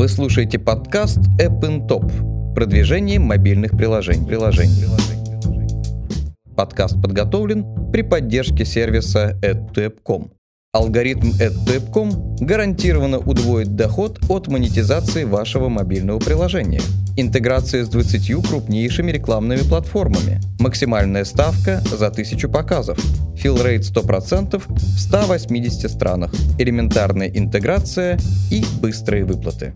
Вы слушаете подкаст App in Top. Продвижение мобильных приложений. приложений. Подкаст подготовлен при поддержке сервиса AdTap.com. Алгоритм AdTap.com гарантированно удвоит доход от монетизации вашего мобильного приложения. Интеграция с 20 крупнейшими рекламными платформами. Максимальная ставка за 1000 показов. Филрейт 100% в 180 странах. Элементарная интеграция и быстрые выплаты.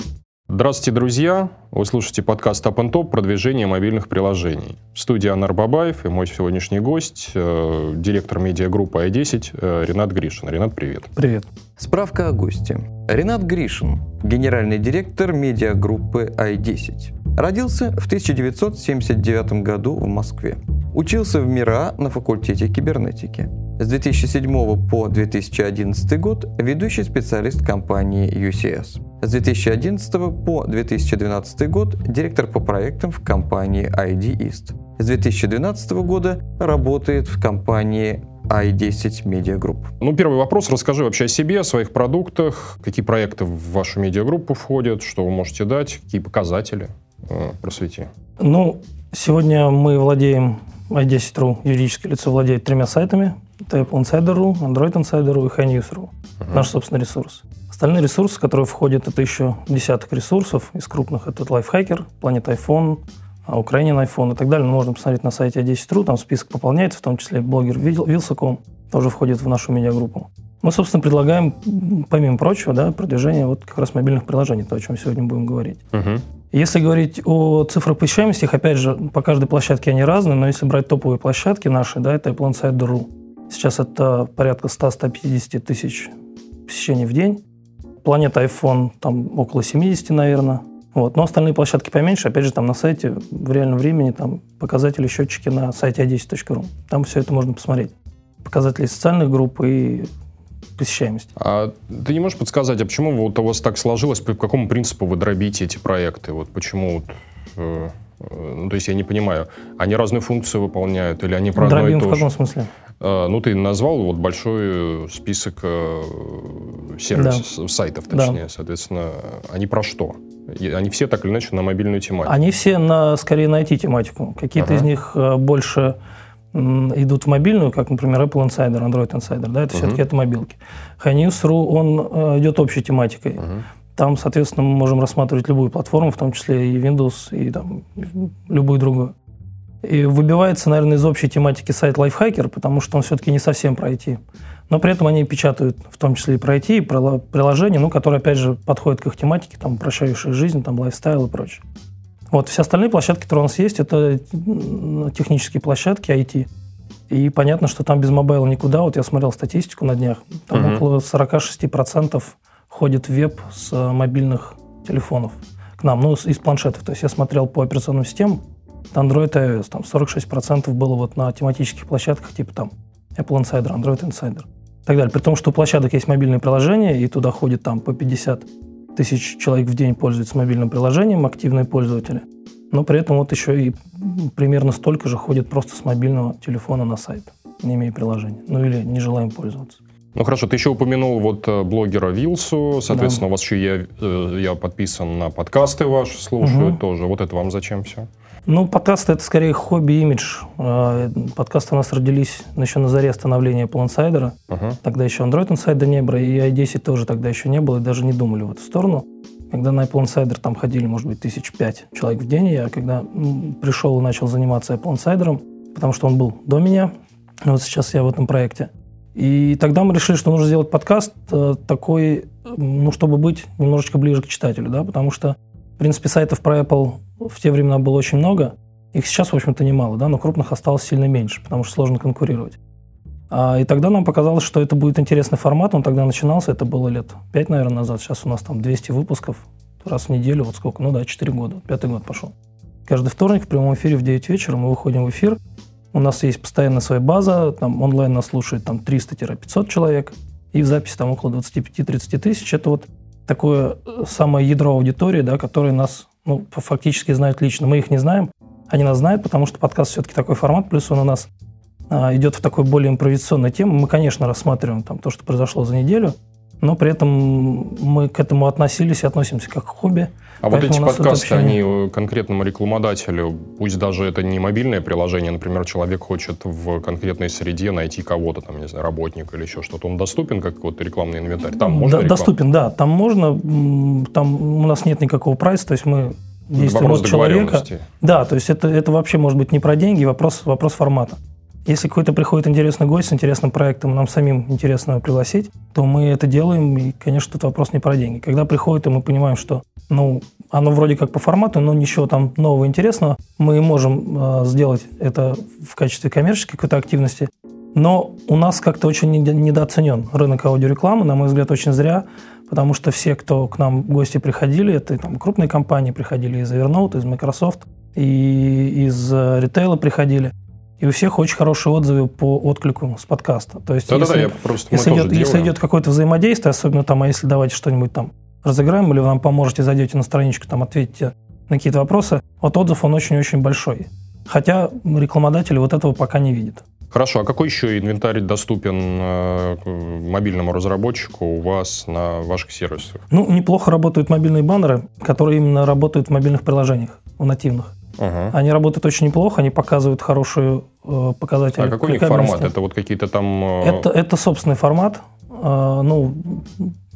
Здравствуйте, друзья! Вы слушаете подкаст Up Top «Продвижение мобильных приложений». В студии Анар Бабаев и мой сегодняшний гость, э, директор медиагруппы i10 э, Ренат Гришин. Ренат, привет. Привет. Справка о госте. Ренат Гришин, генеральный директор медиагруппы i10. Родился в 1979 году в Москве. Учился в МИРА на факультете кибернетики. С 2007 по 2011 год ведущий специалист компании UCS. С 2011 по 2012 год директор по проектам в компании ID East. С 2012 года работает в компании i10 Media Group. Ну, первый вопрос. Расскажи вообще о себе, о своих продуктах, какие проекты в вашу медиагруппу входят, что вы можете дать, какие показатели. Э, просвети. Ну, сегодня мы владеем i10.ru, юридическое лицо владеет тремя сайтами. Это Apple Insider.ru, Android Insider.ru и HiNews.ru. Uh-huh. Наш собственный ресурс. Остальные ресурсы, которые входят, это еще десяток ресурсов. Из крупных это Lifehacker, Planet iPhone, Ukrainian iPhone и так далее. Но можно посмотреть на сайте a10.ru, там список пополняется, в том числе блогер Вилсаком тоже входит в нашу медиагруппу. Мы, собственно, предлагаем, помимо прочего, да, продвижение вот как раз мобильных приложений, то, о чем сегодня будем говорить. Uh-huh. Если говорить о цифрах посещаемости, их, опять же, по каждой площадке они разные, но если брать топовые площадки наши, да, это Apple Insider.ru. Сейчас это порядка 100-150 тысяч посещений в день. Планета iPhone там около 70, наверное. Вот. Но остальные площадки поменьше. Опять же, там на сайте в реальном времени там показатели счетчики на сайте a10.ru. Там все это можно посмотреть. Показатели социальных групп и посещаемости. А ты не можешь подсказать, а почему вот у вас так сложилось, по какому принципу вы дробите эти проекты? Вот почему вот, э ну, то есть я не понимаю, они разные функции выполняют или они про Дробим одно и то в каком смысле? А, ну, ты назвал вот большой список э, сервисов, да. сайтов, точнее, да. соответственно, они про что? Они все так или иначе на мобильную тематику? Они все на, скорее на IT-тематику. Какие-то ага. из них э, больше идут в мобильную, как, например, Apple Insider, Android Insider, да, это uh-huh. все-таки это мобилки. HiNews.ru, он э, идет общей тематикой. Uh-huh. Там, соответственно, мы можем рассматривать любую платформу, в том числе и Windows, и там, любую другую. И выбивается, наверное, из общей тематики сайт Lifehacker, потому что он все-таки не совсем про IT. Но при этом они печатают в том числе и про IT, и про приложения, ну, которые, опять же, подходят к их тематике, там, упрощающая жизнь, там, лайфстайл и прочее. Вот, все остальные площадки, которые у нас есть, это технические площадки IT. И понятно, что там без мобайла никуда. Вот я смотрел статистику на днях. Там угу. около 46% ходит веб с мобильных телефонов к нам, ну, из планшетов. То есть я смотрел по операционным системам, Android iOS, там 46% было вот на тематических площадках, типа там Apple Insider, Android Insider и так далее. При том, что у площадок есть мобильные приложения, и туда ходит там по 50 тысяч человек в день пользуются мобильным приложением, активные пользователи. Но при этом вот еще и примерно столько же ходит просто с мобильного телефона на сайт, не имея приложения. Ну или не желаем пользоваться. Ну хорошо, ты еще упомянул вот э, блогера Вилсу, соответственно, да. у вас еще я, э, я подписан на подкасты ваши, слушаю угу. тоже. Вот это вам зачем все? Ну, подкасты – это скорее хобби-имидж. Э, подкасты у нас родились еще на заре становления Insider. Uh-huh. Тогда еще Android Insider не было, и i10 тоже тогда еще не было, и даже не думали в эту сторону. Когда на Apple Insider там ходили, может быть, тысяч пять человек в день, я когда пришел и начал заниматься Apple Insider, потому что он был до меня, вот сейчас я в этом проекте. И тогда мы решили, что нужно сделать подкаст э, такой, ну, чтобы быть немножечко ближе к читателю, да, потому что, в принципе, сайтов про Apple в те времена было очень много. Их сейчас, в общем-то, немало, да, но крупных осталось сильно меньше, потому что сложно конкурировать. А, и тогда нам показалось, что это будет интересный формат. Он тогда начинался, это было лет 5, наверное, назад. Сейчас у нас там 200 выпусков раз в неделю, вот сколько, ну да, 4 года, пятый год пошел. Каждый вторник в прямом эфире в 9 вечера мы выходим в эфир. У нас есть постоянно своя база, там онлайн нас слушает там 300-500 человек, и в записи там около 25-30 тысяч. Это вот такое э, самое ядро аудитории, да, которое нас ну, фактически знают лично. Мы их не знаем, они нас знают, потому что подкаст все-таки такой формат, плюс он у нас а, идет в такой более импровизационной теме. Мы, конечно, рассматриваем там то, что произошло за неделю, но при этом мы к этому относились и относимся как к хобби. А вот эти подкасты, они э, конкретному рекламодателю, пусть даже это не мобильное приложение, например, человек хочет в конкретной среде найти кого-то, там, не знаю, работника или еще что-то, он доступен как вот рекламный инвентарь? Там можно да, Доступен, да, там можно, там у нас нет никакого прайса, то есть мы действуем от человека. Да, то есть это, это вообще может быть не про деньги, вопрос, вопрос формата. Если какой-то приходит интересный гость с интересным проектом, нам самим интересно его пригласить, то мы это делаем, и, конечно, тут вопрос не про деньги. Когда приходит, и мы понимаем, что ну, оно вроде как по формату, но ничего там нового интересного, мы можем э, сделать это в качестве коммерческой какой-то активности, но у нас как-то очень недооценен рынок аудиорекламы, на мой взгляд, очень зря, потому что все, кто к нам в гости приходили, это там крупные компании приходили из Evernote, из Microsoft, и из э, ритейла приходили – и у всех очень хорошие отзывы по отклику с подкаста. То есть, да, если, да, я просто если, идет, если идет какое-то взаимодействие, особенно там, а если давайте что-нибудь там разыграем, или вы нам поможете, зайдете на страничку, там ответите на какие-то вопросы, вот отзыв, он очень-очень большой. Хотя рекламодатели вот этого пока не видят. Хорошо, а какой еще инвентарь доступен э, мобильному разработчику у вас на ваших сервисах? Ну, неплохо работают мобильные баннеры, которые именно работают в мобильных приложениях, в нативных. Ага. Они работают очень неплохо, они показывают хорошую э, показатель. А какой у них формат? Это вот какие-то там... Э... Это, это собственный формат. Э, ну,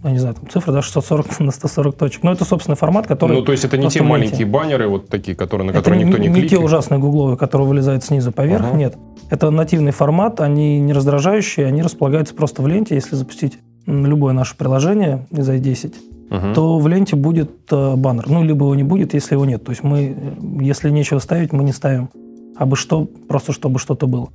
я не знаю, там цифра, да, 640 на 140 точек. Но это собственный формат, который... Ну, то есть это не те маленькие баннеры, вот такие, которые, на которые это никто не, не кликает? не те ужасные гугловые, которые вылезают снизу поверх, ага. нет. Это нативный формат, они не раздражающие, они располагаются просто в ленте, если запустить любое наше приложение из i10 угу. то в ленте будет э, баннер. Ну, либо его не будет, если его нет. То есть мы, если нечего ставить, мы не ставим. А бы что, просто чтобы что-то было.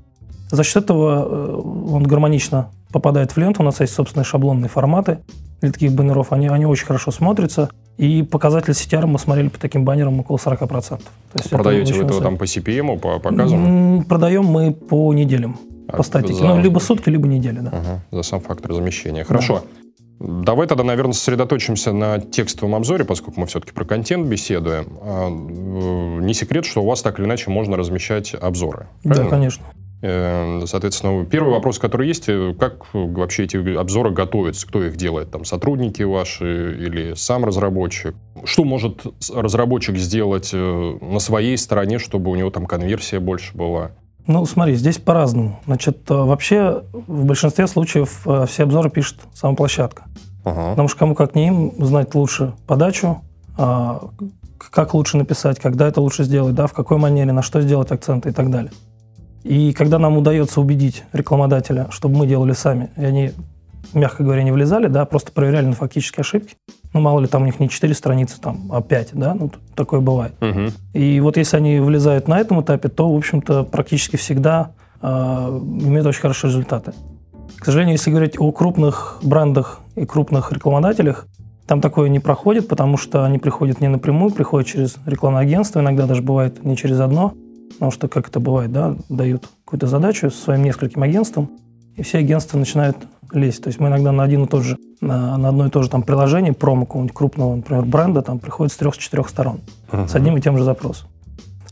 За счет этого э, он гармонично попадает в ленту. У нас есть собственные шаблонные форматы для таких баннеров. Они, они очень хорошо смотрятся. И показатель CTR мы смотрели по таким баннерам около 40%. То есть Продаете вы это там по CPM, по показам? Продаем мы по неделям, а, по статике. За... Ну, либо сутки, либо недели, да. Ага, за сам фактор замещения. Хорошо. Да. Давай тогда, наверное, сосредоточимся на текстовом обзоре, поскольку мы все-таки про контент беседуем. А, э, не секрет, что у вас так или иначе можно размещать обзоры. Правильно? Да, конечно. Э, соответственно, первый вопрос, который есть, э, как вообще эти обзоры готовятся, кто их делает? Там сотрудники ваши или сам разработчик? Что может разработчик сделать на своей стороне, чтобы у него там конверсия больше была? Ну, смотри, здесь по-разному. Значит, э, вообще в большинстве случаев э, все обзоры пишет сама площадка. Ага. Потому что кому как не им знать лучше подачу, а, как лучше написать, когда это лучше сделать, да, в какой манере, на что сделать акценты и так далее. И когда нам удается убедить рекламодателя, чтобы мы делали сами, и они мягко говоря, не влезали, да, просто проверяли на фактические ошибки. Ну, мало ли, там у них не 4 страницы, там, а 5, да, ну, такое бывает. Угу. И вот если они влезают на этом этапе, то, в общем-то, практически всегда э, имеют очень хорошие результаты. К сожалению, если говорить о крупных брендах и крупных рекламодателях, там такое не проходит, потому что они приходят не напрямую, приходят через рекламное агентство, иногда даже бывает не через одно, потому что, как это бывает, да, дают какую-то задачу своим нескольким агентствам, и все агентства начинают лезть. То есть мы иногда на один и тот же, на, на одно и то же там приложение, промо какого-нибудь крупного, например, бренда, там приходит с трех-четырех сторон uh-huh. с одним и тем же запросом.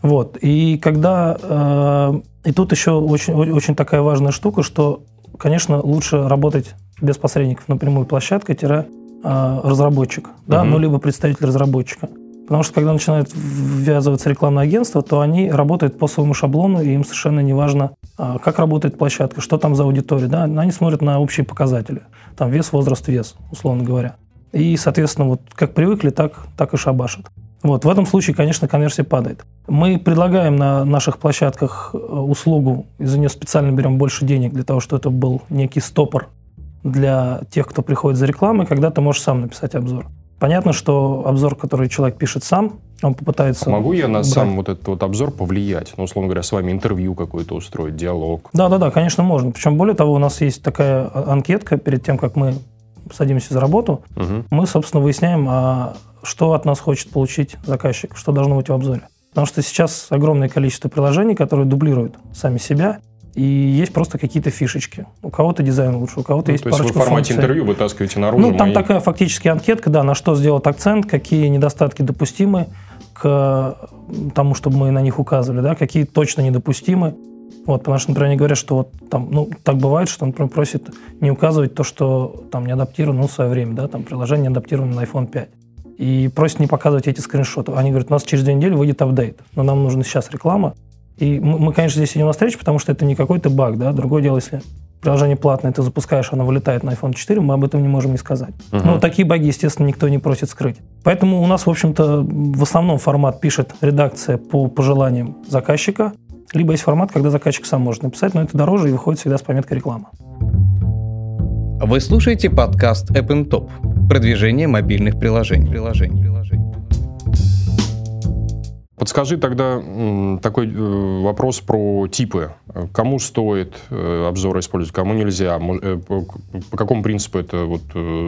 Вот. И когда... Э, и тут еще очень, очень такая важная штука, что, конечно, лучше работать без посредников напрямую площадка-разработчик, э, да, uh-huh. ну, либо представитель разработчика. Потому что когда начинают ввязываться рекламное агентство, то они работают по своему шаблону, и им совершенно не важно, а, как работает площадка, что там за аудитория. Да? Они смотрят на общие показатели. Там вес, возраст, вес, условно говоря. И, соответственно, вот как привыкли, так, так и шабашат. Вот, в этом случае, конечно, конверсия падает. Мы предлагаем на наших площадках э, услугу, и за нее специально берем больше денег для того, чтобы это был некий стопор для тех, кто приходит за рекламой, когда ты можешь сам написать обзор. Понятно, что обзор, который человек пишет сам, он попытается... А могу я на брать. сам вот этот вот обзор повлиять? Ну, условно говоря, с вами интервью какое-то устроить, диалог? Да-да-да, конечно, можно. Причем, более того, у нас есть такая анкетка перед тем, как мы садимся за работу. Угу. Мы, собственно, выясняем, а что от нас хочет получить заказчик, что должно быть в обзоре. Потому что сейчас огромное количество приложений, которые дублируют сами себя, и есть просто какие-то фишечки. У кого-то дизайн лучше, у кого-то ну, есть то парочка есть вы в формате функций. интервью вытаскиваете наружу Ну, там мои... такая фактически анкетка, да, на что сделать акцент, какие недостатки допустимы к тому, чтобы мы на них указывали, да, какие точно недопустимы. Вот, потому что, например, они говорят, что вот там, ну, так бывает, что он, например, просит не указывать то, что там не адаптировано ну, в свое время, да, там приложение не адаптировано на iPhone 5. И просит не показывать эти скриншоты. Они говорят, у нас через две недели выйдет апдейт, но нам нужна сейчас реклама. И мы, мы, конечно, здесь идем навстречу, потому что это не какой-то баг, да. Другое дело, если приложение платное, ты запускаешь, оно вылетает на iPhone 4, мы об этом не можем не сказать. Uh-huh. Но такие баги, естественно, никто не просит скрыть. Поэтому у нас, в общем-то, в основном формат пишет редакция по пожеланиям заказчика, либо есть формат, когда заказчик сам может написать, но это дороже и выходит всегда с пометкой реклама. Вы слушаете подкаст App Top. Продвижение мобильных приложений. приложений. Подскажи тогда такой э, вопрос про типы. Кому стоит э, обзоры использовать, кому нельзя? Э, по какому принципу это вот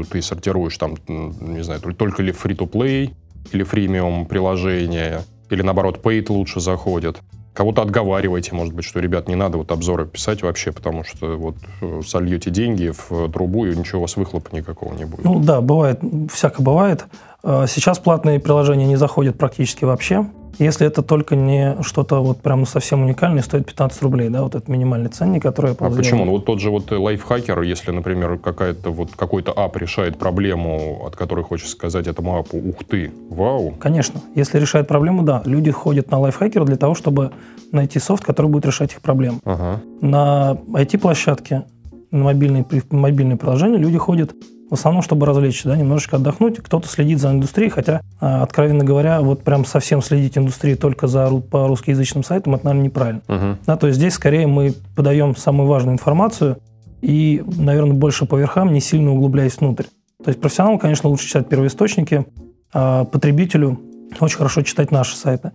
ты сортируешь? Там, не знаю, только ли free-to-play или фримиум приложения? Или наоборот, paid лучше заходит? Кого-то отговариваете, может быть, что, ребят, не надо вот обзоры писать вообще, потому что вот сольете деньги в трубу, и ничего у вас выхлопа никакого не будет. Ну да, бывает, всяко бывает. Сейчас платные приложения не заходят практически вообще. Если это только не что-то вот прям совсем уникальное, стоит 15 рублей, да, вот этот минимальный ценник, который я А почему? Ну, вот тот же вот лайфхакер, если, например, какая-то вот какой-то ап решает проблему, от которой хочешь сказать этому апу, ух ты, вау. Конечно. Если решает проблему, да. Люди ходят на лайфхакер для того, чтобы найти софт, который будет решать их проблемы. Ага. На IT-площадке, на мобильные, мобильные приложения люди ходят в основном, чтобы развлечься, да, немножечко отдохнуть. Кто-то следит за индустрией, хотя, а, откровенно говоря, вот прям совсем следить индустрией только за, по русскоязычным сайтам, это, наверное, неправильно. Uh-huh. Да, то есть здесь скорее мы подаем самую важную информацию и, наверное, больше по верхам, не сильно углубляясь внутрь. То есть профессионалу, конечно, лучше читать первоисточники, а потребителю очень хорошо читать наши сайты.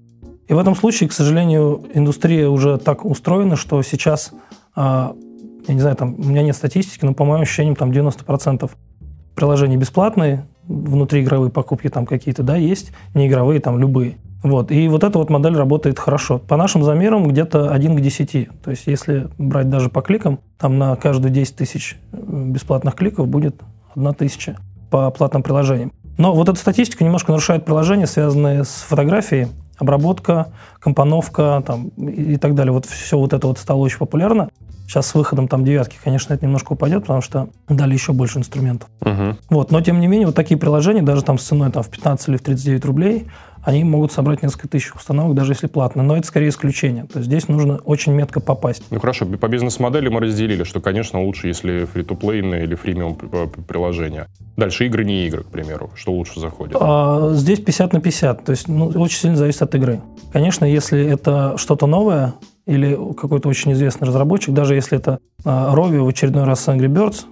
И в этом случае, к сожалению, индустрия уже так устроена, что сейчас, а, я не знаю, там, у меня нет статистики, но по моим ощущениям, там 90% приложения бесплатные, внутриигровые покупки там какие-то, да, есть, неигровые там любые. Вот. И вот эта вот модель работает хорошо. По нашим замерам где-то 1 к 10. То есть если брать даже по кликам, там на каждую 10 тысяч э, бесплатных кликов будет 1 тысяча по платным приложениям. Но вот эта статистика немножко нарушает приложения, связанные с фотографией, обработка, компоновка там, и так далее. Вот все вот это вот стало очень популярно. Сейчас с выходом там девятки, конечно, это немножко упадет, потому что дали еще больше инструментов. Угу. Вот, но тем не менее, вот такие приложения, даже там с ценой там, в 15 или в 39 рублей, они могут собрать несколько тысяч установок, даже если платно. Но это скорее исключение. То есть здесь нужно очень метко попасть. Ну хорошо, по бизнес-модели мы разделили, что, конечно, лучше, если фри-то-плейные или фримиум приложения. Дальше игры, не игры, к примеру. Что лучше заходит? А, здесь 50 на 50. То есть ну, очень сильно зависит от игры. Конечно, если это что-то новое, или какой-то очень известный разработчик, даже если это а, Rovio в очередной раз с Angry Birds,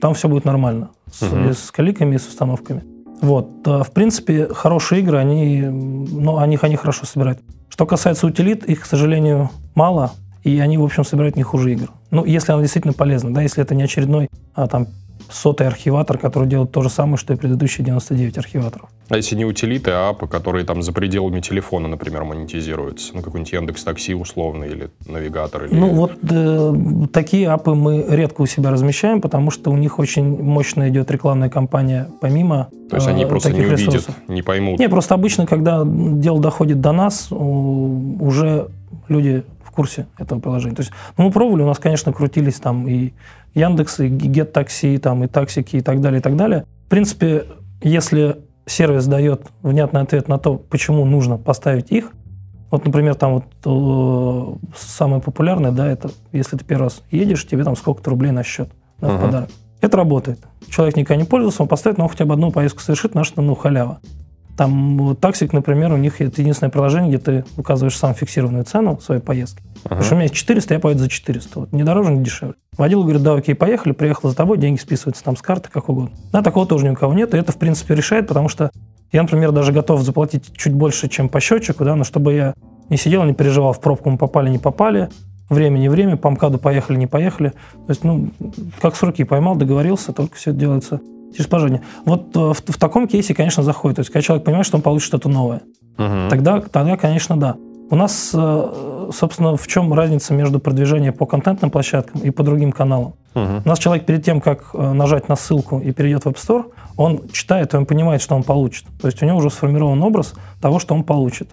там все будет нормально. С, uh-huh. с кликами и с установками. Вот. В принципе, хорошие игры, они, ну, они, они хорошо собирают. Что касается утилит, их, к сожалению, мало, и они, в общем, собирают не хуже игр. Ну, если она действительно полезна, да, если это не очередной а, там сотый архиватор, который делает то же самое, что и предыдущие 99 архиваторов. А если не утилиты, а апы, которые там за пределами телефона, например, монетизируются? Ну, какой-нибудь Яндекс Такси условно или навигатор? Или... Ну, вот э, такие апы мы редко у себя размещаем, потому что у них очень мощно идет рекламная кампания помимо То есть они э, просто не увидят, ресурсов. не поймут? Не, просто обычно, когда дело доходит до нас, уже люди в курсе этого приложения. То есть ну, мы пробовали, у нас, конечно, крутились там и Яндекс, и Get Taxi, там, и таксики, и так далее, и так далее. В принципе, если сервис дает внятный ответ на то, почему нужно поставить их, вот, например, там вот э, самое популярное, да, это если ты первый раз едешь, тебе там сколько-то рублей на счет да, uh-huh. в подарок. Это работает. Человек никогда не пользовался, он поставит, но он хотя бы одну поездку совершит, на что, ну, халява. Там таксик, например, у них это единственное приложение, где ты указываешь сам фиксированную цену своей поездки. Ага. Потому что у меня есть 400, я поеду за 400. Вот, не дороже, не дешевле. Водил говорит, да, окей, поехали, приехал за тобой, деньги списываются там с карты, как угодно. Да, такого тоже ни у кого нет, и это, в принципе, решает, потому что я, например, даже готов заплатить чуть больше, чем по счетчику, да, но чтобы я не сидел, не переживал, в пробку мы попали, не попали, время не время, по МКАДу поехали, не поехали. То есть, ну, как с руки поймал, договорился, только все это делается через положение. Вот э, в, в таком кейсе, конечно, заходит. То есть, когда человек понимает, что он получит что-то новое, угу. тогда, тогда, конечно, да. У нас, э, собственно, в чем разница между продвижением по контентным площадкам и по другим каналам? Угу. У нас человек перед тем, как э, нажать на ссылку и перейдет в App Store, он читает, и он понимает, что он получит. То есть у него уже сформирован образ того, что он получит.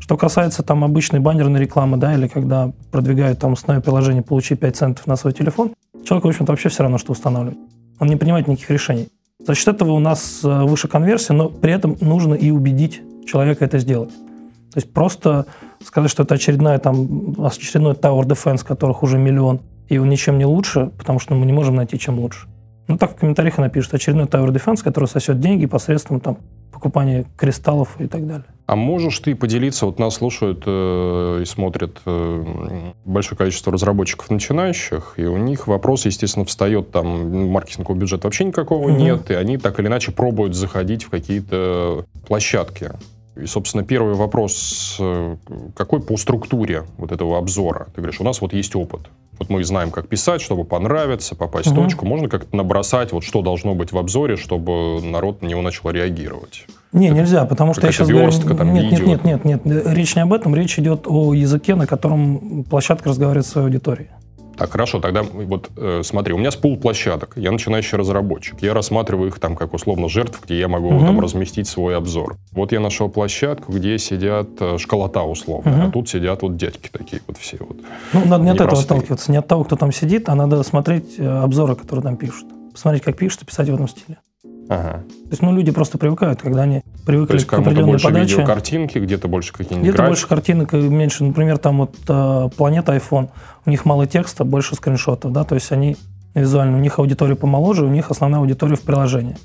Что касается там обычной баннерной рекламы, да, или когда продвигают там основное приложение «Получи 5 центов на свой телефон», человеку, в общем-то, вообще все равно, что устанавливать. Он не принимает никаких решений. За счет этого у нас э, выше конверсия, но при этом нужно и убедить человека это сделать. То есть просто сказать, что это очередная, там, очередной Tower Defense, которых уже миллион, и он ничем не лучше, потому что мы не можем найти, чем лучше. Ну, так в комментариях и напишут. Очередной Tower Defense, который сосет деньги посредством там, покупания кристаллов и так далее. А можешь ты поделиться, вот нас слушают э, и смотрят э, большое количество разработчиков начинающих, и у них вопрос, естественно, встает, там маркетингового бюджета вообще никакого mm-hmm. нет, и они так или иначе пробуют заходить в какие-то площадки. И, собственно, первый вопрос, э, какой по структуре вот этого обзора? Ты говоришь, у нас вот есть опыт. Вот мы знаем, как писать, чтобы понравиться, попасть угу. в точку. Можно как-то набросать, вот что должно быть в обзоре, чтобы народ на него начал реагировать? Не, это нельзя, потому что я сейчас говорю... Там нет, нет, нет, нет, нет, нет. Речь не об этом, речь идет о языке, на котором площадка разговаривает с своей аудиторией. Так, хорошо, тогда вот э, смотри, у меня с пул площадок, я начинающий разработчик, я рассматриваю их там как условно жертв, где я могу угу. там разместить свой обзор. Вот я нашел площадку, где сидят э, школота условно, угу. а тут сидят вот дядьки такие вот все вот. Ну, надо не от этого отталкиваться, не от того, кто там сидит, а надо смотреть э, обзоры, которые там пишут. Посмотреть, как пишут, и писать в этом стиле. Ага. То есть, ну, люди просто привыкают, когда они привыкли То есть, к определенной больше подаче. видео картинки, где-то больше какие-нибудь Где-то графики. больше картинок, меньше. Например, там вот э, планета iPhone, у них мало текста, больше скриншотов, да, то есть они визуально, у них аудитория помоложе, у них основная аудитория в приложении.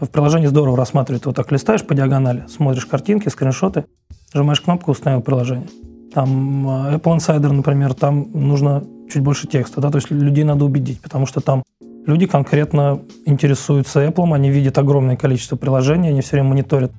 В приложении здорово рассматривает, вот так листаешь по диагонали, смотришь картинки, скриншоты, нажимаешь кнопку «Установил приложение». Там э, Apple Insider, например, там нужно чуть больше текста, да, то есть людей надо убедить, потому что там Люди конкретно интересуются Apple, они видят огромное количество приложений, они все время мониторят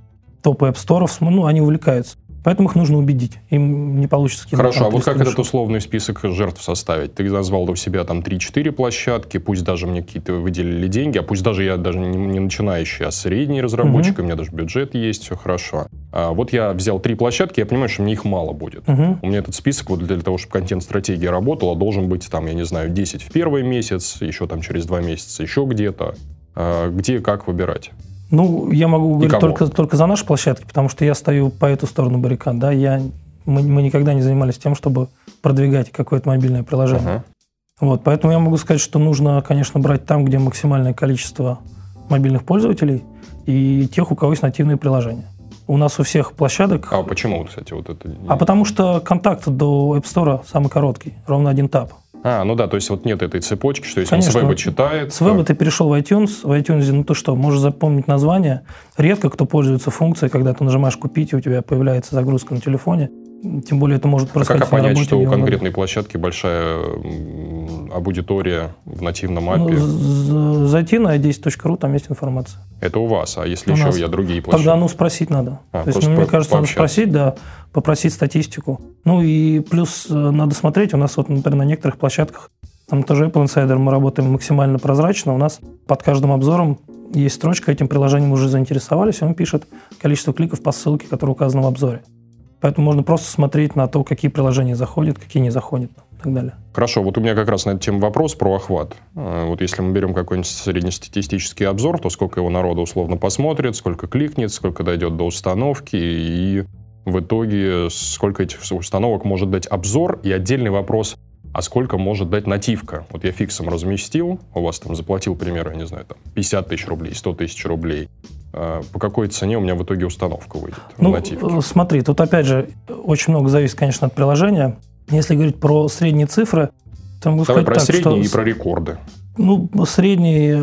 топы App Store, ну, они увлекаются. Поэтому их нужно убедить. Им не получится Хорошо, а вот как этот условный список жертв составить? Ты назвал у себя там 3-4 площадки, пусть даже мне какие-то выделили деньги, а пусть даже я даже не, не начинающий, а средний разработчик, угу. у меня даже бюджет есть, все хорошо. А вот я взял три площадки, я понимаю, что мне их мало будет. Угу. У меня этот список вот для того, чтобы контент-стратегия работала, должен быть там, я не знаю, 10 в первый месяц, еще там через два месяца еще где-то. А где как выбирать? Ну, я могу говорить только, только за наши площадки, потому что я стою по эту сторону баррикад. Да? Я, мы, мы никогда не занимались тем, чтобы продвигать какое-то мобильное приложение. Uh-huh. Вот, поэтому я могу сказать, что нужно, конечно, брать там, где максимальное количество мобильных пользователей и тех, у кого есть нативные приложения. У нас у всех площадок... А почему, кстати, вот это... А потому что контакт до App Store самый короткий, ровно один тап. А, ну да, то есть вот нет этой цепочки, что если Конечно. он с веба читает... С веба ты перешел в iTunes, в iTunes, ну то что, можешь запомнить название. Редко кто пользуется функцией, когда ты нажимаешь «Купить», и у тебя появляется загрузка на телефоне. Тем более это может происходить а как понять, что у конкретной площадки большая аудитория в нативном API? Ну, зайти на i10.ru, там есть информация. Это у вас, а если у еще нас. я другие площадки? Тогда ну спросить надо. А, То есть, ну, мне кажется, надо спросить, да, попросить статистику. Ну и плюс э, надо смотреть, у нас вот, например, на некоторых площадках, там тоже Apple Insider, мы работаем максимально прозрачно, у нас под каждым обзором есть строчка, этим приложением уже заинтересовались, и он пишет количество кликов по ссылке, которая указана в обзоре. Поэтому можно просто смотреть на то, какие приложения заходят, какие не заходят и так далее. Хорошо, вот у меня как раз на эту тему вопрос про охват. Э, вот если мы берем какой-нибудь среднестатистический обзор, то сколько его народу условно посмотрит, сколько кликнет, сколько дойдет до установки и в итоге сколько этих установок может дать обзор. И отдельный вопрос, а сколько может дать нативка? Вот я фиксом разместил, у вас там заплатил, примерно, не знаю, там 50 тысяч рублей, 100 тысяч рублей. А по какой цене у меня в итоге установка выйдет ну, нативке? Смотри, тут опять же очень много зависит, конечно, от приложения. Если говорить про средние цифры, то могу Давай сказать про так, средние что, и про рекорды. Ну, средний,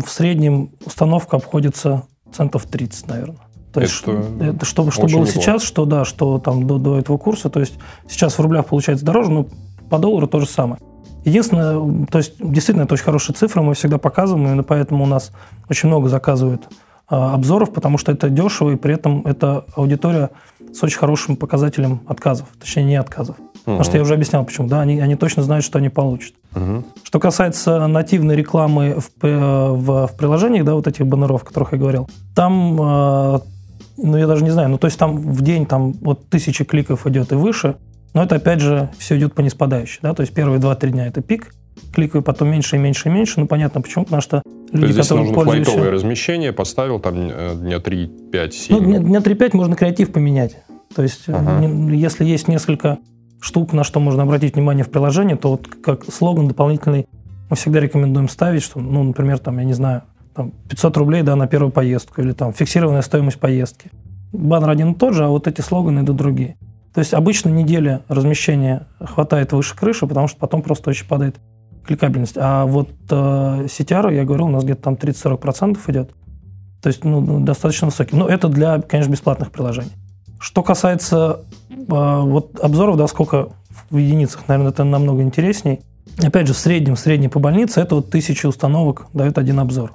в среднем установка обходится центов 30, наверное. То есть, это, это что, что было неплохо. сейчас, что да, что там до, до этого курса. То есть сейчас в рублях получается дороже, но по доллару то же самое. Единственное, то есть действительно это очень хорошая цифра, мы всегда показываем, именно поэтому у нас очень много заказывают обзоров, потому что это дешево, и при этом это аудитория с очень хорошим показателем отказов, точнее не отказов. Угу. Потому что я уже объяснял, почему. Да, они, они точно знают, что они получат. Угу. Что касается нативной рекламы в, в, в приложениях, да, вот этих баннеров, о которых я говорил, там а, ну, я даже не знаю, ну, то есть там в день там вот тысячи кликов идет и выше, но это, опять же, все идет по неспадающей, да, то есть первые 2-3 дня это пик, кликаю потом меньше и меньше и меньше, ну, понятно, почему, потому что люди, то здесь которые нужно пользуются... размещение, поставил там э, дня 3-5, 7. Ну, дня, дня 3-5 можно креатив поменять. То есть, ага. если есть несколько штук, на что можно обратить внимание в приложении, то вот как слоган дополнительный мы всегда рекомендуем ставить, что, ну, например, там, я не знаю, там 500 рублей да, на первую поездку или там фиксированная стоимость поездки. Баннер один и тот же, а вот эти слоганы идут другие. То есть обычно неделя размещения хватает выше крыши, потому что потом просто очень падает кликабельность. А вот э, CTR, я говорил, у нас где-то там 30-40% идет. То есть ну, ну, достаточно высокий. Но это для, конечно, бесплатных приложений. Что касается э, вот обзоров, да, сколько в единицах, наверное, это намного интересней. Опять же, в среднем, в среднем по больнице это вот тысяча установок дает один обзор.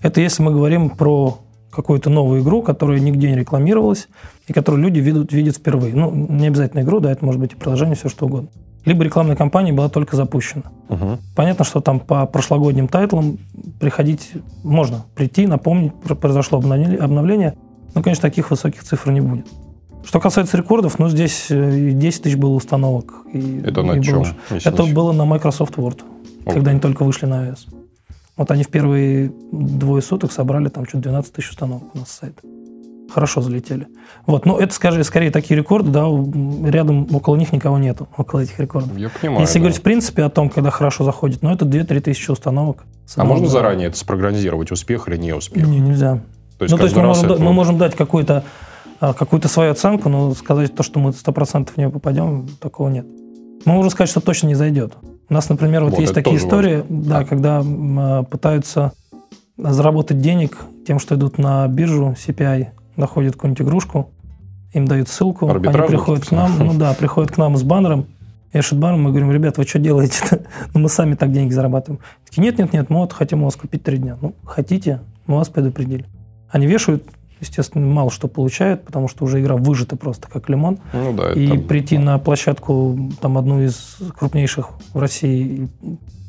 Это если мы говорим про какую-то новую игру, которая нигде не рекламировалась и которую люди видят, видят впервые. Ну, не обязательно игру, да, это может быть и приложение, все что угодно. Либо рекламная кампания была только запущена. Угу. Понятно, что там по прошлогодним тайтлам приходить можно, прийти, напомнить, произошло обновление, но, конечно, таких высоких цифр не будет. Что касается рекордов, ну, здесь 10 э, тысяч было установок. И, Это на и чем? Было, это было на Microsoft Word, О, когда они только вышли на iOS. Вот они в первые двое суток собрали там чуть 12 тысяч установок у нас с сайта. Хорошо залетели. Вот, но это, скажи, скорее такие рекорды, да, рядом около них никого нету, около этих рекордов. Я понимаю, Если да. говорить в принципе о том, когда хорошо заходит, ну это 2-3 тысячи установок. А можно да. заранее это спрогнозировать, успех или не успех? Не, нельзя. То есть, ну, то есть мы, можем, это... мы можем дать какую-то а, какую-то свою оценку, но сказать то, что мы 100% в нее попадем, такого нет. Мы можем сказать, что точно не зайдет. У нас, например, вот, вот есть такие истории, да, а. когда а, пытаются заработать денег тем, что идут на биржу CPI, находят какую-нибудь игрушку, им дают ссылку, они приходят к нам, ну да, приходят к нам с баннером, Эшит баннером, мы говорим, ребят, вы что делаете-то? ну, мы сами так деньги зарабатываем. Такие, нет, нет, нет, мы вот хотим у вас купить три дня. Ну, хотите, мы вас предупредили. Они вешают, естественно, мало что получают, потому что уже игра выжата просто как лимон. Ну, да, и там... прийти на площадку, там, одну из крупнейших в России,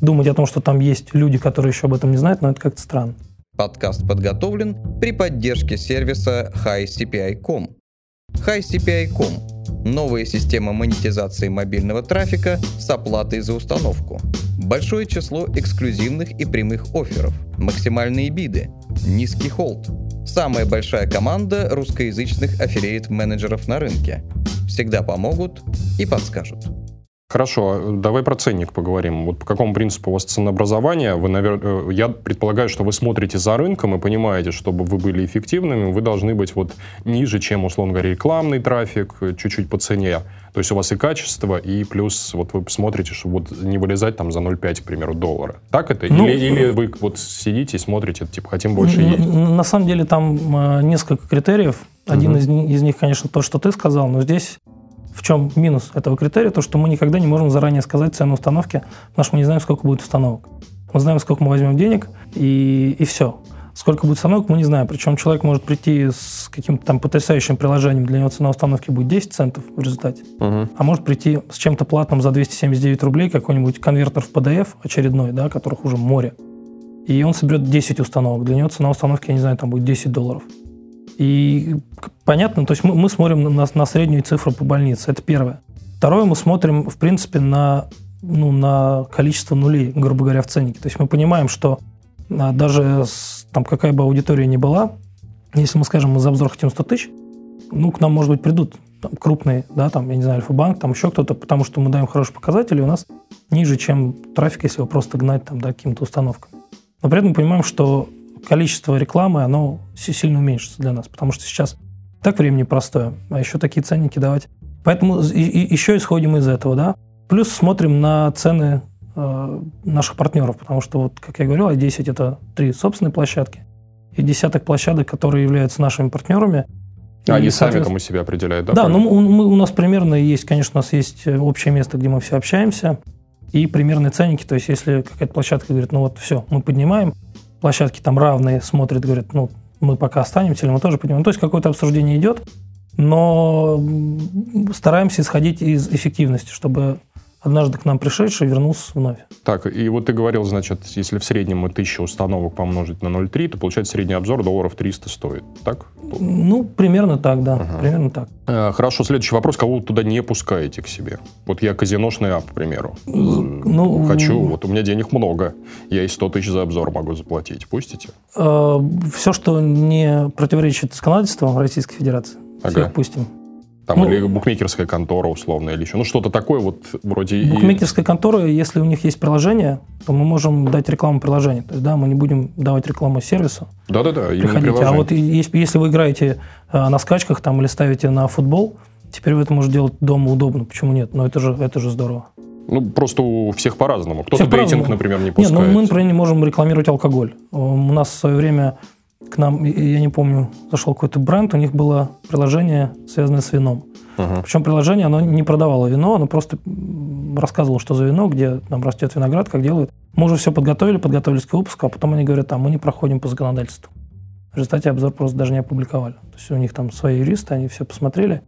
думать о том, что там есть люди, которые еще об этом не знают, но это как-то странно. Подкаст подготовлен при поддержке сервиса HiCPI.com. HiCPI.com – новая система монетизации мобильного трафика с оплатой за установку. Большое число эксклюзивных и прямых офферов, максимальные биды, низкий холд. Самая большая команда русскоязычных аффилиейт-менеджеров на рынке. Всегда помогут и подскажут. Хорошо, давай про ценник поговорим. Вот по какому принципу у вас ценообразование? Вы, наверное, э, я предполагаю, что вы смотрите за рынком и понимаете, чтобы вы были эффективными, вы должны быть вот ниже, чем, условно говоря, рекламный трафик, э, чуть-чуть по цене. То есть у вас и качество, и плюс вот вы смотрите, чтобы вот не вылезать там за 0,5, к примеру, доллара. Так это? Ну, или, или вы вот сидите и смотрите, типа, хотим больше есть? На самом деле там э, несколько критериев. Один угу. из, из них, конечно, то, что ты сказал, но здесь в чем минус этого критерия? То, что мы никогда не можем заранее сказать цену установки, потому что мы не знаем, сколько будет установок. Мы знаем, сколько мы возьмем денег, и, и все. Сколько будет установок, мы не знаем. Причем человек может прийти с каким-то там потрясающим приложением, для него цена установки будет 10 центов в результате. Угу. А может прийти с чем-то платным за 279 рублей, какой-нибудь конвертер в PDF очередной, да, которых уже море. И он соберет 10 установок. Для него цена установки, я не знаю, там будет 10 долларов. И понятно, то есть мы, мы смотрим на, на среднюю цифру по больнице, это первое. Второе, мы смотрим, в принципе, на, ну, на количество нулей, грубо говоря, в ценнике. То есть мы понимаем, что а, даже с, там какая бы аудитория ни была, если мы скажем, мы за обзор хотим 100 тысяч, ну, к нам, может быть, придут там, крупные, да, там, я не знаю, Альфа-банк, там еще кто-то, потому что мы даем хорошие показатели, у нас ниже, чем трафик, если его просто гнать там, да, каким-то установками. Но при этом мы понимаем, что количество рекламы, оно сильно уменьшится для нас, потому что сейчас так время непростое, а еще такие ценники давать. Поэтому и, и, еще исходим из этого, да. Плюс смотрим на цены э, наших партнеров, потому что, вот, как я говорил, i10 – это три собственные площадки и десяток площадок, которые являются нашими партнерами. А они сами там у себя определяют, да? Да, ну мы, мы, у нас примерно есть, конечно, у нас есть общее место, где мы все общаемся, и примерные ценники, то есть если какая-то площадка говорит, ну вот все, мы поднимаем, площадки там равные, смотрят, говорят, ну, мы пока останемся, или мы тоже понимаем. То есть какое-то обсуждение идет, но стараемся исходить из эффективности, чтобы однажды к нам пришедший вернулся вновь. Так, и вот ты говорил, значит, если в среднем мы 1000 установок помножить на 0,3, то получается средний обзор долларов 300 стоит, так? Ну, примерно так, да, ага. примерно так. Э, хорошо, следующий вопрос, кого вы туда не пускаете к себе? Вот я казиношный ап, к примеру. Ну, Хочу, вот у меня денег много, я и 100 тысяч за обзор могу заплатить, пустите? Э, все, что не противоречит законодательству Российской Федерации, ага. всех пустим. Там, ну, или букмекерская контора условно, или еще. Ну, что-то такое вот вроде... Букмекерская и... контора, если у них есть приложение, то мы можем дать рекламу приложения. То есть, да, мы не будем давать рекламу сервису. Да-да-да, Приходите. А вот если, если вы играете э, на скачках там или ставите на футбол, теперь вы это можете делать дома удобно. Почему нет? Но это же, это же здорово. Ну, просто у всех по-разному. Кто-то всех дейтинг, например, не пускает. Нет, ну, мы, например, не можем рекламировать алкоголь. У нас в свое время к нам, я не помню, зашел какой-то бренд, у них было приложение, связанное с вином. Uh-huh. Причем приложение, оно не продавало вино, оно просто рассказывало, что за вино, где там растет виноград, как делают. Мы уже все подготовили, подготовились к выпуску, а потом они говорят, а мы не проходим по законодательству. В результате обзор просто даже не опубликовали. То есть у них там свои юристы, они все посмотрели.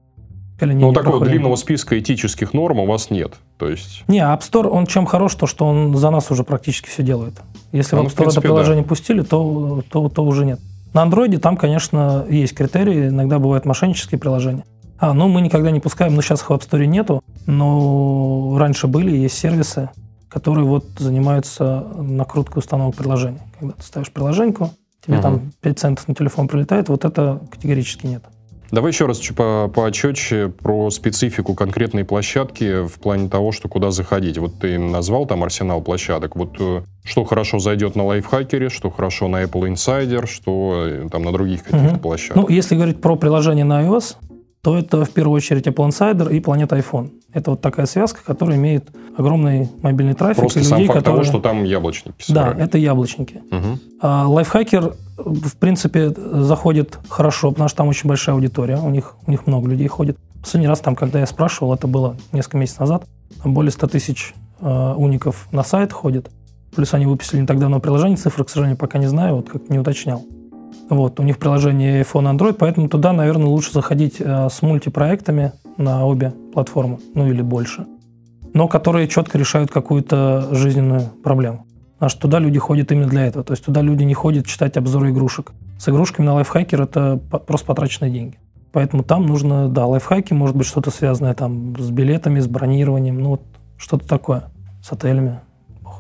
Или ну, такого проходим. длинного списка этических норм у вас нет. То есть... Не, App Store, он чем хорош, то что он за нас уже практически все делает. Если а, в App Store принципе, это приложение да. пустили, то, то, то уже нет. На андроиде там, конечно, есть критерии, иногда бывают мошеннические приложения. А, ну мы никогда не пускаем, ну сейчас их в App Store нету, но раньше были, есть сервисы, которые вот занимаются накруткой установок приложений. Когда ты ставишь приложеньку, тебе угу. там 5 центов на телефон прилетает, вот это категорически нет. Давай еще раз по поотчетче про специфику конкретной площадки в плане того, что куда заходить. Вот ты назвал там арсенал площадок. Вот э, что хорошо зайдет на лайфхакере, что хорошо на Apple Insider, что э, там на других каких-то угу. площадках. Ну, если говорить про приложение на iOS, то это в первую очередь Apple Insider и Планета iPhone. Это вот такая связка, которая имеет огромный мобильный трафик. Просто людей, сам факт которые... того, что там яблочники. Собирают. Да, это яблочники. Угу. А, лайфхакер, в принципе, заходит хорошо, потому что там очень большая аудитория, у них, у них много людей ходит. Последний раз там, когда я спрашивал, это было несколько месяцев назад, там более 100 тысяч э, уников на сайт ходит. Плюс они выпустили не так давно приложение, цифры, к сожалению, пока не знаю, вот как не уточнял. Вот, у них приложение iPhone Android, поэтому туда, наверное, лучше заходить э, с мультипроектами на обе платформы, ну или больше, но которые четко решают какую-то жизненную проблему. Потому что туда люди ходят именно для этого. То есть туда люди не ходят читать обзоры игрушек. С игрушками на лайфхакер это просто потраченные деньги. Поэтому там нужно, да, лайфхаки, может быть, что-то связанное там с билетами, с бронированием, ну вот что-то такое, с отелями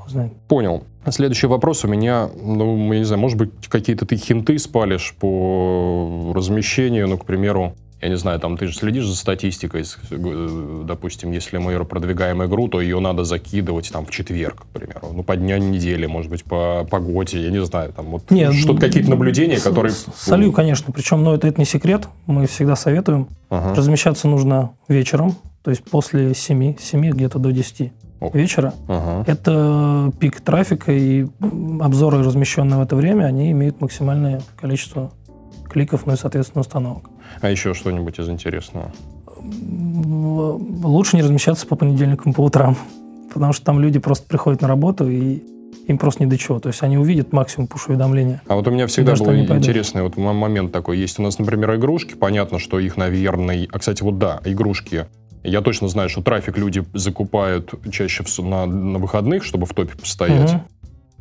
знает. Понял. Следующий вопрос у меня, ну, я не знаю, может быть, какие-то ты хинты спалишь по размещению, ну, к примеру, я не знаю, там ты же следишь за статистикой, э, допустим, если мы продвигаем игру, то ее надо закидывать там в четверг, к примеру, ну, по дню недели, может быть, по погоде, я не знаю, там вот Нет, что-то, какие-то наблюдения, с, которые... Солью, конечно, причем, ну, это, это не секрет, мы всегда советуем. Ага. Размещаться нужно вечером, то есть после 7, 7 где-то до 10 вечера. Ага. Это пик трафика, и обзоры, размещенные в это время, они имеют максимальное количество кликов, ну и, соответственно, установок. А еще что-нибудь из интересного? Лучше не размещаться по понедельникам по утрам, потому что там люди просто приходят на работу и им просто не до чего. То есть они увидят максимум пуш-уведомления. А вот у меня всегда был интересный вот момент такой. Есть у нас, например, игрушки. Понятно, что их, наверное... А, кстати, вот да, игрушки я точно знаю, что трафик люди закупают чаще на, на выходных, чтобы в топе постоять. Угу.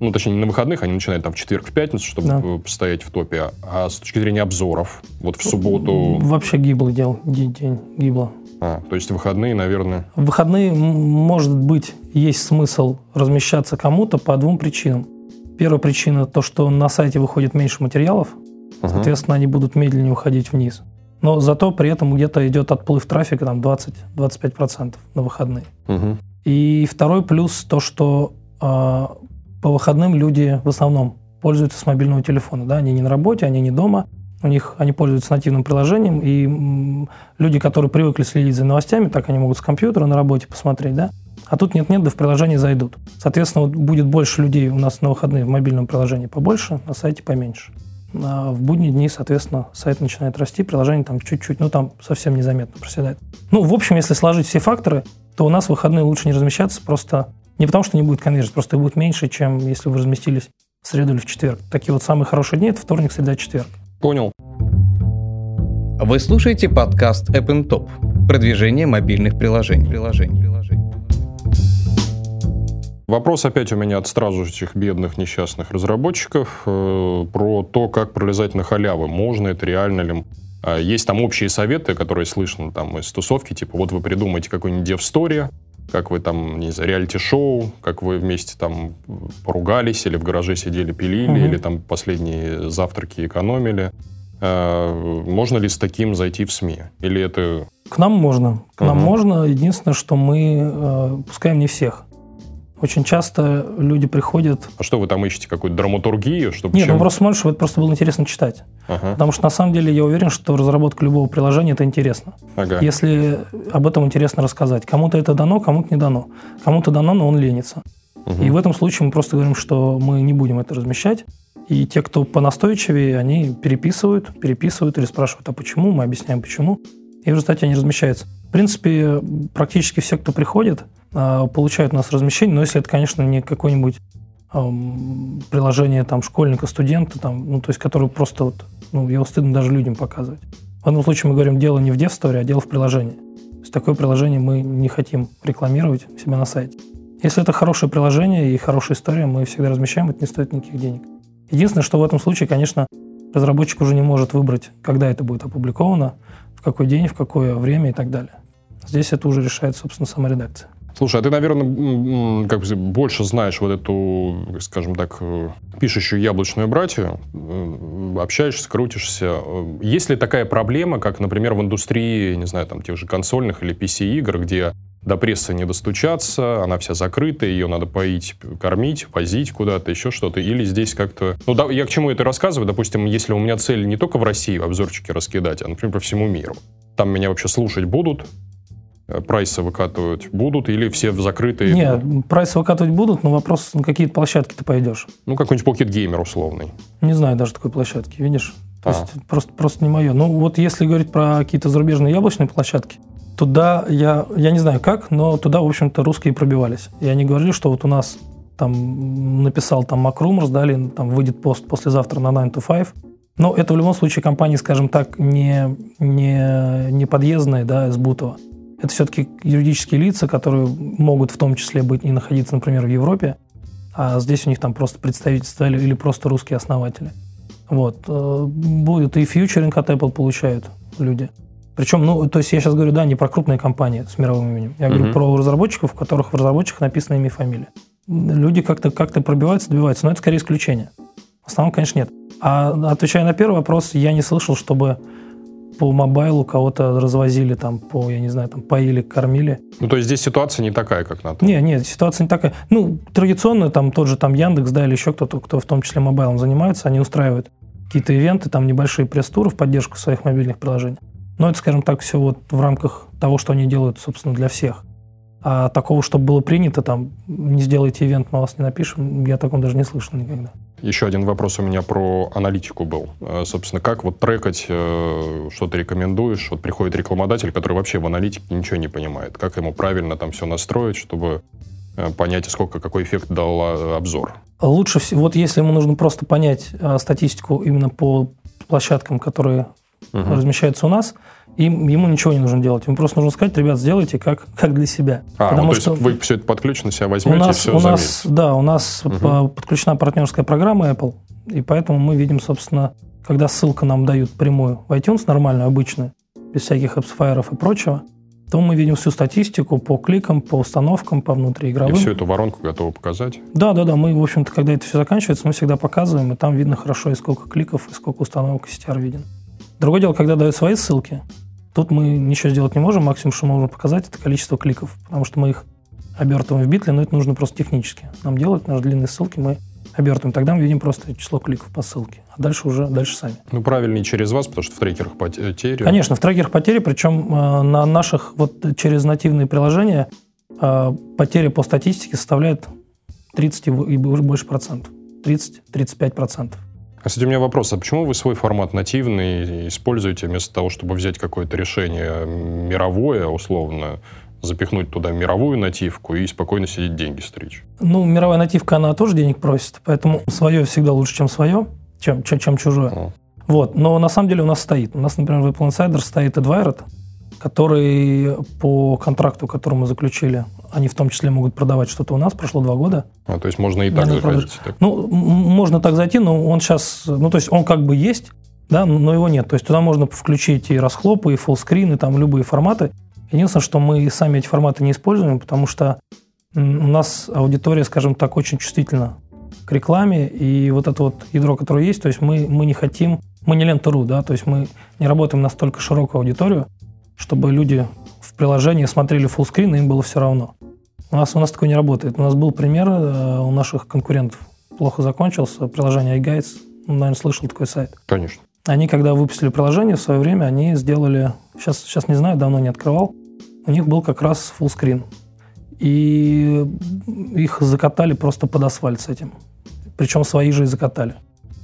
Ну, точнее, не на выходных, они начинают там в четверг, в пятницу, чтобы да. постоять в топе. А с точки зрения обзоров, вот в субботу... Вообще гиблый дел, день, день гибло. А, то есть выходные, наверное... В выходные, может быть, есть смысл размещаться кому-то по двум причинам. Первая причина то, что на сайте выходит меньше материалов, угу. соответственно, они будут медленнее уходить вниз но зато при этом где-то идет отплыв трафика там 20-25% на выходные. Угу. И второй плюс то, что э, по выходным люди в основном пользуются с мобильного телефона. Да? Они не на работе, они не дома, у них они пользуются нативным приложением, и м, люди, которые привыкли следить за новостями, так они могут с компьютера на работе посмотреть, да? А тут нет-нет, да в приложение зайдут. Соответственно, вот будет больше людей у нас на выходные в мобильном приложении побольше, на сайте поменьше. А в будние дни, соответственно, сайт начинает расти, приложение там чуть-чуть, ну там совсем незаметно проседает. Ну, в общем, если сложить все факторы, то у нас в выходные лучше не размещаться, просто не потому, что не будет конверсии, просто их будет меньше, чем если вы разместились в среду или в четверг. Такие вот самые хорошие дни – это вторник, среда, четверг. Понял. Вы слушаете подкаст App Top. Продвижение мобильных приложений. приложений. Вопрос опять у меня от стражущих бедных несчастных разработчиков э, про то, как пролезать на халявы. Можно это, реально ли? А, есть там общие советы, которые слышно там из тусовки, типа вот вы придумаете какой-нибудь dev-story, как вы там, не знаю, реалити-шоу, как вы вместе там поругались или в гараже сидели, пилили, mm-hmm. или там последние завтраки экономили. А, можно ли с таким зайти в СМИ? Или это К нам можно. К нам можно. Единственное, что мы э, пускаем не всех. Очень часто люди приходят... А что вы там ищете? Какую-то драматургию? Чтобы Нет, чем... ну просто смотришь, чтобы это просто было интересно читать. Ага. Потому что на самом деле я уверен, что разработка любого приложения – это интересно. Ага. Если об этом интересно рассказать. Кому-то это дано, кому-то не дано. Кому-то дано, но он ленится. Угу. И в этом случае мы просто говорим, что мы не будем это размещать. И те, кто понастойчивее, они переписывают, переписывают или спрашивают, а почему, мы объясняем почему. И в результате они размещаются. В принципе, практически все, кто приходит, а, получают у нас размещение, но если это, конечно, не какое-нибудь эм, приложение там школьника, студента, там, ну, то есть, который просто вот, ну, его стыдно даже людям показывать. В одном случае мы говорим, дело не в DevStore, а дело в приложении. То есть такое приложение мы не хотим рекламировать себя на сайте. Если это хорошее приложение и хорошая история, мы всегда размещаем, это не стоит никаких денег. Единственное, что в этом случае, конечно, разработчик уже не может выбрать, когда это будет опубликовано, в какой день, в какое время и так далее. Здесь это уже решает, собственно, сама редакция. Слушай, а ты, наверное, как бы больше знаешь вот эту, скажем так, э, пишущую яблочную братью, э, общаешься, крутишься. Есть ли такая проблема, как, например, в индустрии, не знаю, там, тех же консольных или PC-игр, где до прессы не достучаться, она вся закрыта, ее надо поить, кормить, возить куда-то, еще что-то. Или здесь как-то... Ну, да, я к чему это рассказываю? Допустим, если у меня цель не только в России обзорчики раскидать, а, например, по всему миру. Там меня вообще слушать будут, э, прайсы выкатывать будут или все закрытые? Нет, прайсы выкатывать будут, но вопрос, на какие площадки ты пойдешь? Ну, какой-нибудь Pocket Gamer условный. Не знаю даже такой площадки, видишь? То а. есть просто, просто не мое. Ну, вот если говорить про какие-то зарубежные яблочные площадки, туда я, я не знаю как, но туда, в общем-то, русские пробивались. И они говорили, что вот у нас там написал там MacRumors, дали, там выйдет пост послезавтра на 9 to 5. Но это в любом случае компании, скажем так, не, не, не подъездные, да, из Бутова. Это все-таки юридические лица, которые могут в том числе быть и находиться, например, в Европе, а здесь у них там просто представительство или, или просто русские основатели. Вот. Э, будет и фьючеринг от Apple получают люди. Причем, ну, то есть я сейчас говорю, да, не про крупные компании с мировым именем. Я говорю про разработчиков, у которых в разработчиках написано имя и фамилия. Люди как-то как пробиваются, добиваются, но это скорее исключение. В основном, конечно, нет. А отвечая на первый вопрос, я не слышал, чтобы по мобайлу кого-то развозили там по, я не знаю, там поили, кормили. Ну, то есть здесь ситуация не такая, как на то? Нет, нет, ситуация не такая. Ну, традиционно там тот же там Яндекс, да, или еще кто-то, кто в том числе мобайлом занимается, они устраивают какие-то ивенты, там небольшие пресс-туры в поддержку своих мобильных приложений. Но это, скажем так, все вот в рамках того, что они делают, собственно, для всех. А такого, чтобы было принято, там, не сделайте ивент, мы вас не напишем, я такого даже не слышал никогда. Еще один вопрос у меня про аналитику был. Э, собственно, как вот трекать, э, что ты рекомендуешь? Вот приходит рекламодатель, который вообще в аналитике ничего не понимает. Как ему правильно там все настроить, чтобы э, понять, сколько, какой эффект дал обзор? Лучше всего, вот если ему нужно просто понять статистику именно по площадкам, которые угу. размещается у нас, и ему ничего не нужно делать. Ему просто нужно сказать, ребят, сделайте как, как для себя. А, Потому ну, то что есть вы все это подключено себя возьмете у нас, и все у нас, Да, у нас угу. подключена партнерская программа Apple, и поэтому мы видим, собственно, когда ссылку нам дают прямую в iTunes, нормальную, обычную, без всяких апсфайеров и прочего, то мы видим всю статистику по кликам, по установкам, по внутриигровым. И всю эту воронку готовы показать? Да, да, да. Мы, в общем-то, когда это все заканчивается, мы всегда показываем, и там видно хорошо, и сколько кликов, и сколько установок CTR виден. Другое дело, когда дают свои ссылки, тут мы ничего сделать не можем, максимум, что можем показать, это количество кликов, потому что мы их обертываем в битле, но это нужно просто технически. Нам делать наши длинные ссылки, мы обертываем. Тогда мы видим просто число кликов по ссылке. А дальше уже дальше сами. Ну, правильнее через вас, потому что в трекерах потери. Конечно, в трекерах потери, причем э, на наших, вот через нативные приложения э, потери по статистике составляют 30 и больше процентов. 30-35 процентов. Кстати, у меня вопрос, а почему вы свой формат нативный используете вместо того, чтобы взять какое-то решение мировое, условно, запихнуть туда мировую нативку и спокойно сидеть деньги стричь? Ну, мировая нативка, она тоже денег просит, поэтому свое всегда лучше, чем свое, чем, чем, чем чужое. А. Вот, но на самом деле у нас стоит. У нас, например, в Apple Insider стоит Adwired, который по контракту, который мы заключили, они в том числе могут продавать что-то у нас. Прошло два года. А, то есть можно и так Они заходить? Так. Ну, можно так зайти, но он сейчас... Ну, то есть он как бы есть, да, но его нет. То есть туда можно включить и расхлопы, и фуллскрин, и там любые форматы. Единственное, что мы сами эти форматы не используем, потому что у нас аудитория, скажем так, очень чувствительна к рекламе, и вот это вот ядро, которое есть, то есть мы, мы не хотим, мы не лента.ру, да, то есть мы не работаем настолько широкую аудиторию, чтобы люди в приложении смотрели фуллскрин, им было все равно. У нас, у нас такое не работает. У нас был пример э, у наших конкурентов. Плохо закончился. Приложение iGuides. Ну, наверное, слышал такой сайт. Конечно. Они, когда выпустили приложение в свое время, они сделали... Сейчас, сейчас не знаю, давно не открывал. У них был как раз фуллскрин. И их закатали просто под асфальт с этим. Причем свои же и закатали.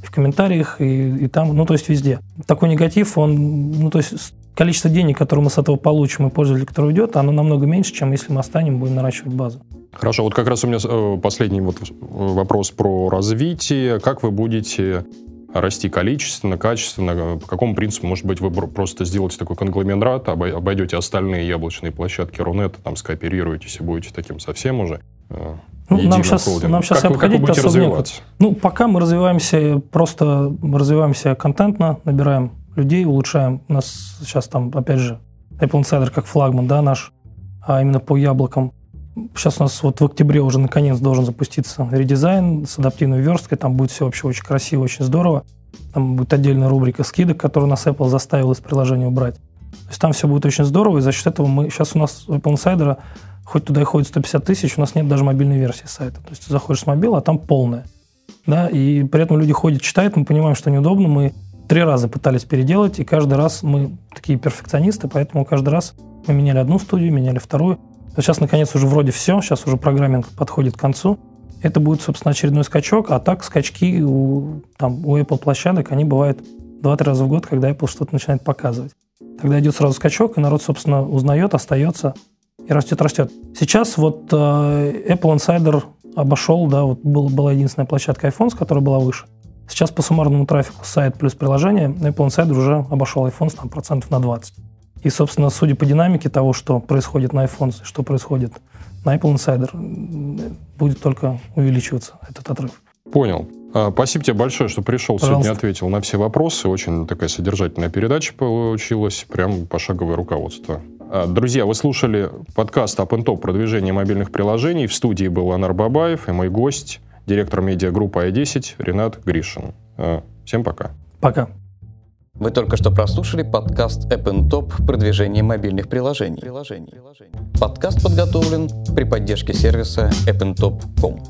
И в комментариях, и, и там, ну, то есть везде. Такой негатив, он, ну, то есть количество денег, которое мы с этого получим, и пользователь, который уйдет, оно намного меньше, чем если мы останем, будем наращивать базу. Хорошо, вот как раз у меня э, последний вот вопрос про развитие. Как вы будете расти количественно, качественно? По какому принципу, может быть, вы просто сделаете такой конгломерат, обойдете остальные яблочные площадки Рунета, там скооперируетесь и будете таким совсем уже э, ну, нам сейчас, нам сейчас как, обходить как вы будете развиваться? Ну, пока мы развиваемся, просто развиваемся контентно, набираем людей, улучшаем. У нас сейчас там, опять же, Apple Insider как флагман, да, наш, а именно по яблокам. Сейчас у нас вот в октябре уже наконец должен запуститься редизайн с адаптивной версткой. Там будет все вообще очень красиво, очень здорово. Там будет отдельная рубрика скидок, которую нас Apple заставил из приложения убрать. То есть там все будет очень здорово, и за счет этого мы... Сейчас у нас у Apple Insider, хоть туда и ходит 150 тысяч, у нас нет даже мобильной версии сайта. То есть ты заходишь с мобила, а там полная. Да, и при этом люди ходят, читают, мы понимаем, что неудобно, мы три раза пытались переделать, и каждый раз мы такие перфекционисты, поэтому каждый раз мы меняли одну студию, меняли вторую. Сейчас, наконец, уже вроде все, сейчас уже программинг подходит к концу. Это будет, собственно, очередной скачок, а так скачки у, там, у Apple площадок, они бывают 2-3 раза в год, когда Apple что-то начинает показывать. Тогда идет сразу скачок, и народ, собственно, узнает, остается и растет, растет. Сейчас вот э, Apple Insider обошел, да, вот был, была единственная площадка iPhone, которая была выше. Сейчас по суммарному трафику сайт плюс приложение Apple Insider уже обошел iPhone там, процентов на 20. И, собственно, судя по динамике того, что происходит на iPhone, что происходит на Apple Insider, будет только увеличиваться этот отрыв. Понял. А, спасибо тебе большое, что пришел Пожалуйста. сегодня, ответил на все вопросы. Очень такая содержательная передача получилась, прям пошаговое руководство. А, друзья, вы слушали подкаст Up Top продвижение мобильных приложений. В студии был Анар Бабаев и мой гость директор медиагруппы i10 Ренат Гришин. Э, всем пока. Пока. Вы только что прослушали подкаст App Top продвижение мобильных приложений. приложений. Подкаст подготовлен при поддержке сервиса appntop.com.